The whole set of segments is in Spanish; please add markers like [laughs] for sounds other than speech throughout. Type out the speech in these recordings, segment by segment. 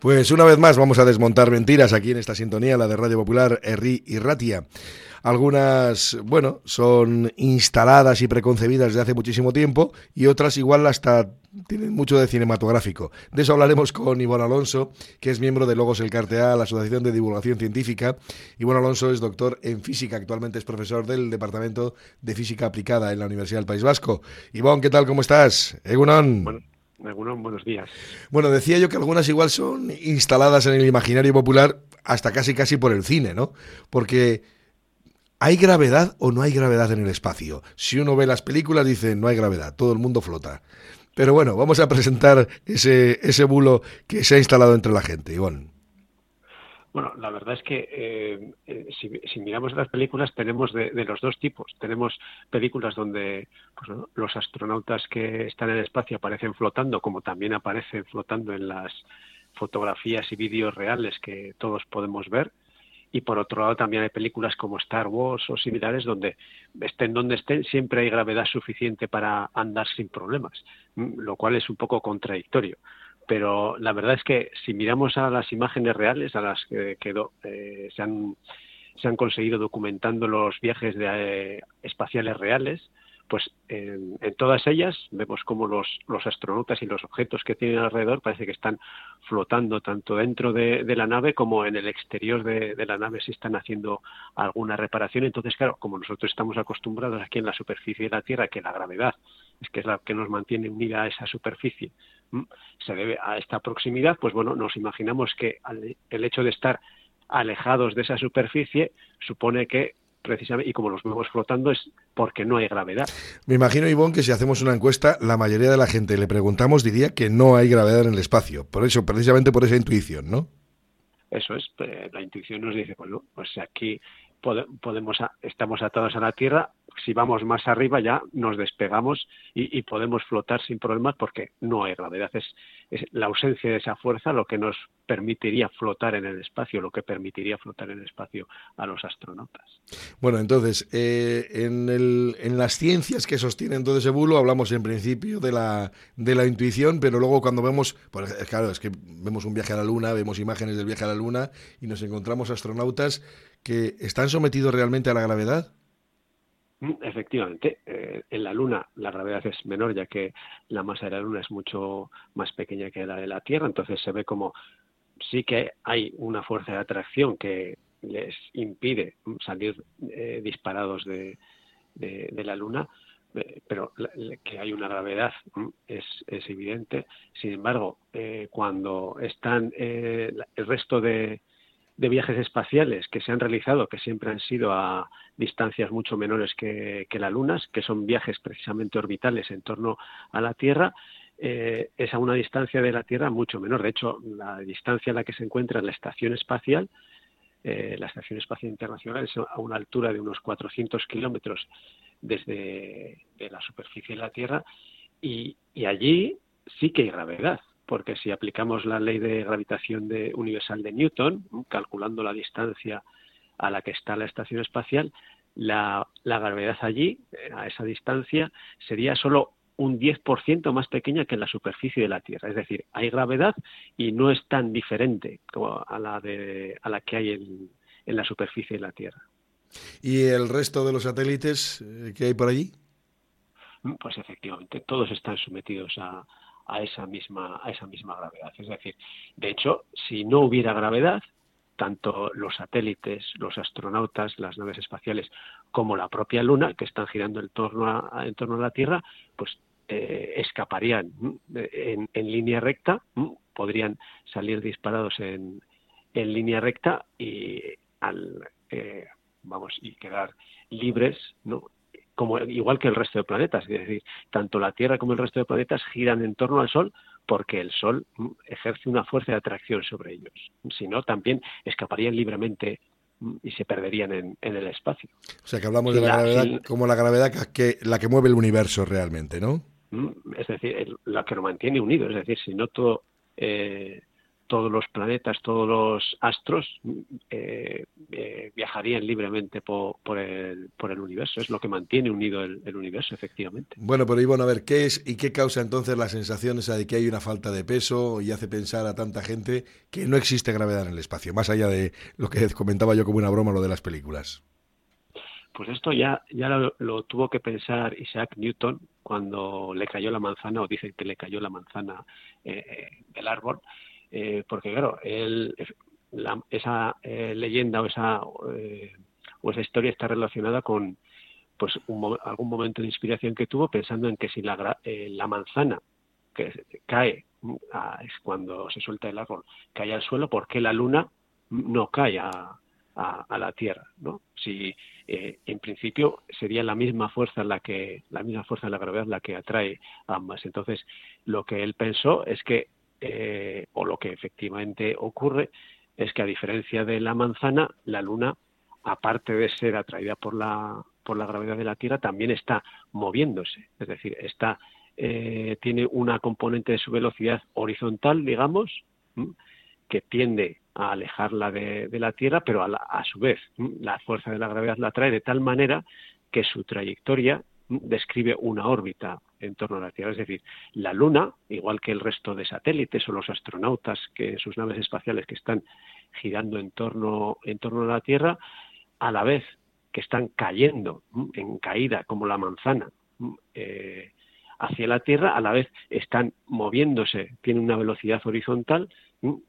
Pues una vez más vamos a desmontar mentiras aquí en esta sintonía, la de Radio Popular, Erri y Ratia. Algunas, bueno, son instaladas y preconcebidas desde hace muchísimo tiempo y otras igual hasta tienen mucho de cinematográfico. De eso hablaremos con Ivonne Alonso, que es miembro de Logos El Cartea, la Asociación de Divulgación Científica. Ivonne Alonso es doctor en física, actualmente es profesor del Departamento de Física Aplicada en la Universidad del País Vasco. Ivonne, ¿qué tal? ¿Cómo estás? Egunon. Algunos buenos días. Bueno, decía yo que algunas igual son instaladas en el imaginario popular hasta casi casi por el cine, ¿no? Porque ¿hay gravedad o no hay gravedad en el espacio? Si uno ve las películas dice no hay gravedad, todo el mundo flota. Pero bueno, vamos a presentar ese, ese bulo que se ha instalado entre la gente, Ivonne. Bueno, la verdad es que eh, eh, si, miramos las películas tenemos de, los dos tipos. Tenemos películas donde pues, los astronautas que están en el espacio aparecen flotando, como también aparecen flotando en las fotografías y vídeos reales que todos podemos ver. Y por otro lado también hay películas como Star Wars o similares donde estén donde estén siempre hay gravedad suficiente para andar sin problemas, lo cual es un poco contradictorio pero la verdad es que si miramos a las imágenes reales, a las que quedó, eh, se, han, se han conseguido documentando los viajes de, eh, espaciales reales, pues en, todas ellas vemos como los, astronautas y los objetos que tienen alrededor parece que están flotando tanto dentro de, la nave como en el exterior de, la nave si están haciendo alguna reparación. Entonces, claro, como nosotros estamos acostumbrados aquí en la superficie de la Tierra, que la gravedad es que es la que nos mantiene unida a esa superficie, se debe a esta proximidad, pues bueno, nos imaginamos que el hecho de estar alejados de esa superficie supone que precisamente, y como los vemos flotando, es porque no hay gravedad. Me imagino, Ivonne, que si hacemos una encuesta, la mayoría de la gente le preguntamos diría que no hay gravedad en el espacio. Por eso, precisamente por esa intuición, ¿no? Eso es, eh, la intuición nos dice, bueno, pues aquí podemos, estamos atados a la Tierra, si vamos más arriba ya nos despegamos y, podemos flotar sin problemas porque no hay gravedad. Es, la ausencia de esa fuerza lo que nos permitiría flotar en el espacio, lo que permitiría flotar en el espacio a los astronautas. Bueno, entonces, eh, en, las ciencias que sostienen todo ese bulo hablamos en principio de la, de la intuición, pero luego cuando vemos, pues, claro, es que vemos un viaje a la Luna, vemos imágenes del viaje a la Luna y nos encontramos astronautas que están sometidos realmente a la gravedad. Efectivamente, eh, en la Luna la gravedad es menor ya que la masa de la Luna es mucho más pequeña que la de la Tierra, entonces se ve como sí que hay una fuerza de atracción que les impide salir eh, disparados de, la Luna, eh, pero que hay una gravedad mm, es, es evidente. Sin embargo, cuando están el resto de, de viajes espaciales que se han realizado, que siempre han sido a distancias mucho menores que, la Luna, que son viajes precisamente orbitales en torno a la Tierra, eh, es a una distancia de la Tierra mucho menor. De hecho, la distancia a la que se encuentra la estación espacial, eh, la Estación Espacial Internacional, es a una altura de unos 400 kilómetros desde la superficie de la Tierra y allí sí que hay gravedad porque si aplicamos la ley de gravitación de, universal de Newton, calculando la distancia a la que está la estación espacial, la, gravedad allí, eh, a esa distancia, sería solo un 10% más pequeña que en la superficie de la Tierra. Es decir, hay gravedad y no es tan diferente como a la, de, a la que hay en, en la superficie de la Tierra. ¿Y el resto de los satélites eh, que hay por allí? Pues efectivamente, todos están sometidos a, a esa misma, a esa misma gravedad. Es decir, de hecho, si no hubiera gravedad, tanto los satélites, los astronautas, las naves espaciales, como la propia Luna, que están girando en torno a, en torno a la Tierra, pues eh, escaparían en, línea recta, podrían salir disparados en, en línea recta y al eh, vamos y quedar libres ¿no? Como igual que el resto de planetas, es decir, tanto la Tierra como el resto de planetas giran en torno al Sol porque el Sol mm, ejerce una fuerza de atracción sobre ellos. Si no, también escaparían libremente mm, y se perderían en, el espacio. O sea que hablamos de la, gravedad como la gravedad que, la que mueve el universo realmente, ¿no? Mm, es decir, la que lo mantiene unido. Es decir, si no todo, eh, todos los planetas, todos los astros eh, eh, viajarían libremente por, el, por, el, universo. Es lo que mantiene unido el, universo, efectivamente. Bueno, pero Ivonne, a ver, ¿qué es y qué causa entonces la sensación esa de que hay una falta de peso y hace pensar a tanta gente que no existe gravedad en el espacio, más allá de lo que [laughs] comentaba yo como una broma, lo de las películas? Pues esto ya, ya lo, tuvo que pensar Isaac Newton cuando le cayó la manzana, o dicen que le cayó la manzana eh, eh, del árbol, eh, porque claro, él, esa leyenda o esa, o esa historia está relacionada con pues algún momento de inspiración que tuvo pensando en que si la, la manzana que cae es cuando se suelta el árbol cae al suelo, ¿por qué la luna no cae a, a, la Tierra, ¿no? Si eh, en principio sería la misma fuerza la que la misma fuerza de la gravedad la que atrae ambas. Entonces, lo que él pensó es que eh, o lo que efectivamente ocurre es que a diferencia de la manzana, la Luna, aparte de ser atraída por la por la gravedad de la Tierra, también está moviéndose, es decir, está eh, tiene una componente de su velocidad horizontal, digamos, que tiende a alejarla de, la Tierra, pero a, su vez la fuerza de la gravedad la trae de tal manera que su trayectoria describe una órbita en torno a la Tierra. Es decir, la Luna, igual que el resto de satélites o los astronautas que sus naves espaciales que están girando en torno, en torno a la Tierra, a la vez que están cayendo en caída como la manzana eh, hacia la Tierra, a la vez están moviéndose, tienen una velocidad horizontal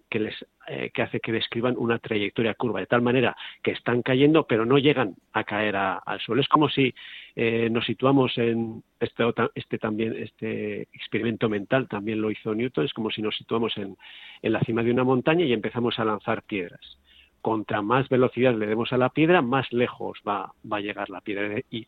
que les eh, que hace que describan una trayectoria curva de tal manera que están cayendo pero no llegan a caer al suelo. Es como si eh, nos situamos en este, este también este experimento mental también lo hizo Newton es como si nos situamos en, en la cima de una montaña y empezamos a lanzar piedras. Contra más velocidad le demos a la piedra más lejos va, va a llegar la piedra. Y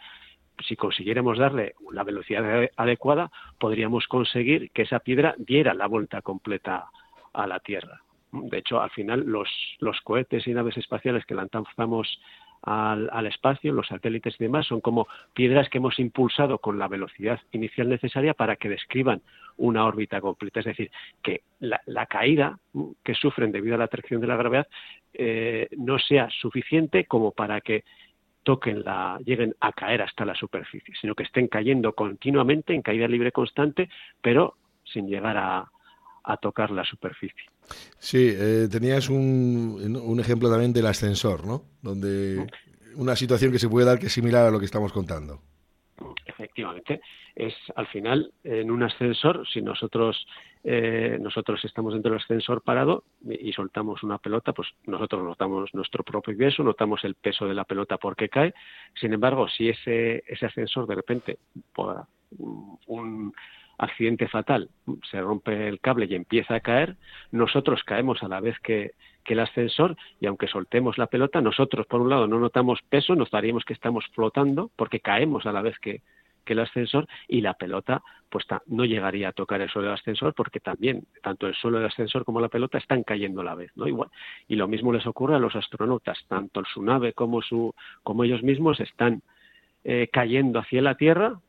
si consiguiéramos darle la velocidad adecuada, podríamos conseguir que esa piedra diera la vuelta completa a la Tierra. De hecho, al final, los, cohetes y naves espaciales que lanzamos al, espacio, los satélites y demás, son como piedras que hemos impulsado con la velocidad inicial necesaria para que describan una órbita completa. Es decir, que la, la caída que sufren debido a la atracción de la gravedad eh, no sea suficiente como para que toquen la, lleguen a caer hasta la superficie, sino que estén cayendo continuamente en caída libre constante, pero sin llegar a, a tocar la superficie. Sí, eh, tenías un, un, ejemplo también del ascensor, ¿no? Donde una situación que se puede dar que es similar a lo que estamos contando. Efectivamente, es al final en un ascensor, si nosotros eh, nosotros estamos dentro del ascensor parado y, soltamos una pelota, pues nosotros notamos nuestro propio peso, notamos el peso de la pelota porque cae. Sin embargo, si ese, ese ascensor de repente, por un accidente fatal, se rompe el cable y empieza a caer, nosotros caemos a la vez que, que el ascensor y aunque soltemos la pelota, nosotros por un lado no notamos peso, nos daríamos que estamos flotando porque caemos a la vez que, que el ascensor y la pelota pues no llegaría a tocar el suelo del ascensor porque también tanto el suelo del ascensor como la pelota están cayendo a la vez no igual. Y lo mismo les ocurre a los astronautas. Tanto su nave como su como ellos mismos están eh, cayendo hacia la Tierra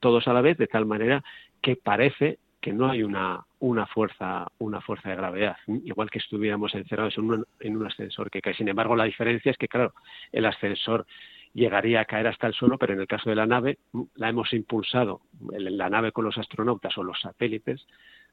todos a la vez de tal manera que parece que no hay una, una fuerza una fuerza de gravedad. Igual que estuviéramos encerrados en un, en un ascensor que cae. Sin embargo la diferencia es que claro el ascensor llegaría a caer hasta el suelo, pero en el caso de la nave la hemos impulsado, la nave con los astronautas o los satélites,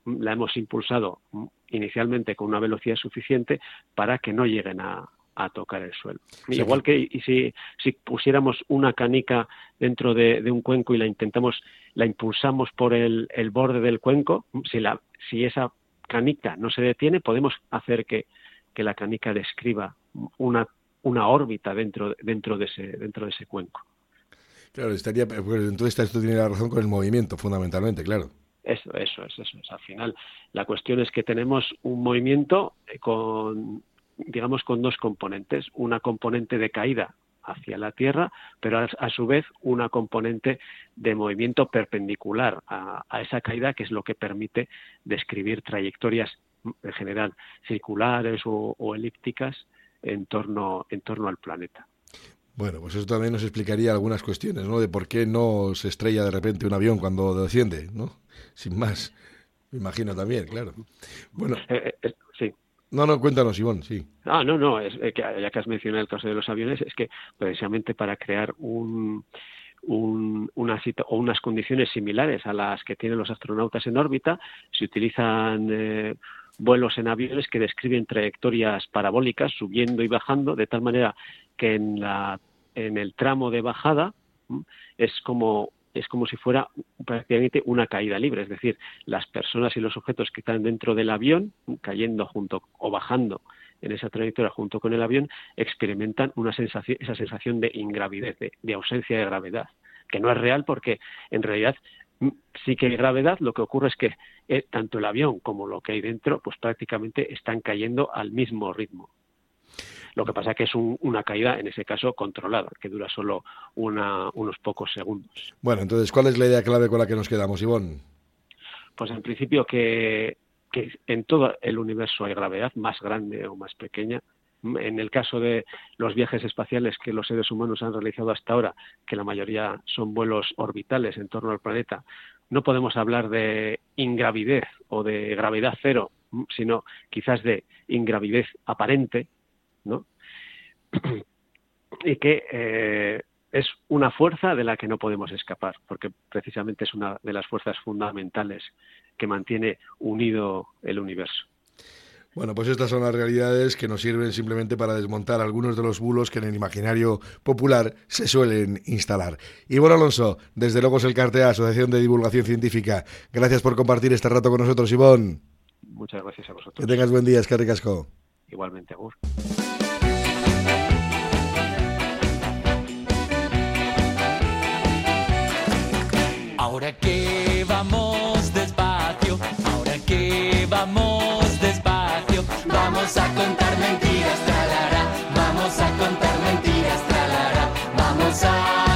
la hemos impulsado inicialmente con una velocidad suficiente para que no lleguen a, tocar el suelo. Igual que si, si pusiéramos una canica dentro de, un cuenco y la intentamos, la impulsamos por el, el borde del cuenco, si, la, si esa canica no se detiene, podemos hacer que, que la canica describa una una órbita dentro, dentro, de, ese, dentro de ese cuenco. Claro, estaría, pues, entonces esto tiene la razón con el movimiento, fundamentalmente, claro. Eso, eso es, eso es. Al final, la cuestión es que tenemos un movimiento eh, con, digamos, con dos componentes. Una componente de caída hacia la Tierra, pero a, su vez una componente de movimiento perpendicular a, esa caída, que es lo que permite describir trayectorias en general circulares o elípticas en torno, en torno al planeta. Bueno, pues eso también nos explicaría algunas cuestiones, ¿no? De por qué no se estrella de repente un avión cuando desciende, ¿no? Sin más. Me imagino también, claro. Bueno. Eh, eh, sí. No, no, cuéntanos, Ivón, sí. Ah, no, no, es, que ya que has mencionado el caso de los aviones, es que precisamente para crear un, un, una o unas condiciones similares a las que tienen los astronautas en órbita, se utilizan eh, vuelos en aviones que describen trayectorias parabólicas subiendo y bajando, de tal manera que en, la, en el tramo de bajada es como es como si fuera prácticamente una caída libre, es decir, las personas y los objetos que están dentro del avión, cayendo junto o bajando en esa trayectoria junto con el avión, experimentan una sensación, esa sensación de ingravidez, de, ausencia de gravedad, que no es real porque en realidad sí que hay gravedad, lo que ocurre es que eh, tanto el avión como lo que hay dentro, pues prácticamente están cayendo al mismo ritmo. Lo que pasa es que es una caída, en ese caso, controlada, que dura solo unos pocos segundos. Bueno, entonces, ¿cuál es la idea clave con la que nos quedamos, Ivonne? Pues en principio que, en todo el universo hay gravedad, más grande o más pequeña, en el caso de los viajes espaciales que los seres humanos han realizado hasta ahora, que la mayoría son vuelos orbitales en torno al planeta, no podemos hablar de ingravidez o de gravedad cero, sino quizás de ingravidez aparente, ¿no? y que eh, es una fuerza de la que no podemos escapar, porque precisamente es una de las fuerzas fundamentales que mantiene unido el universo. Bueno, pues estas son las realidades que nos sirven simplemente para desmontar algunos de los bulos que en el imaginario popular se suelen instalar. Ivonne Alonso, desde luego es el Cartea, Asociación de Divulgación Científica. Gracias por compartir este rato con nosotros, Ivonne. Muchas gracias a vosotros. Que tengas buen día, que ricasco. Igualmente, Agur. Ahora que vamos despacio, ahora que vamos despacio, vamos a contar mentiras, tralará, vamos a contar mentiras, tralará, vamos a...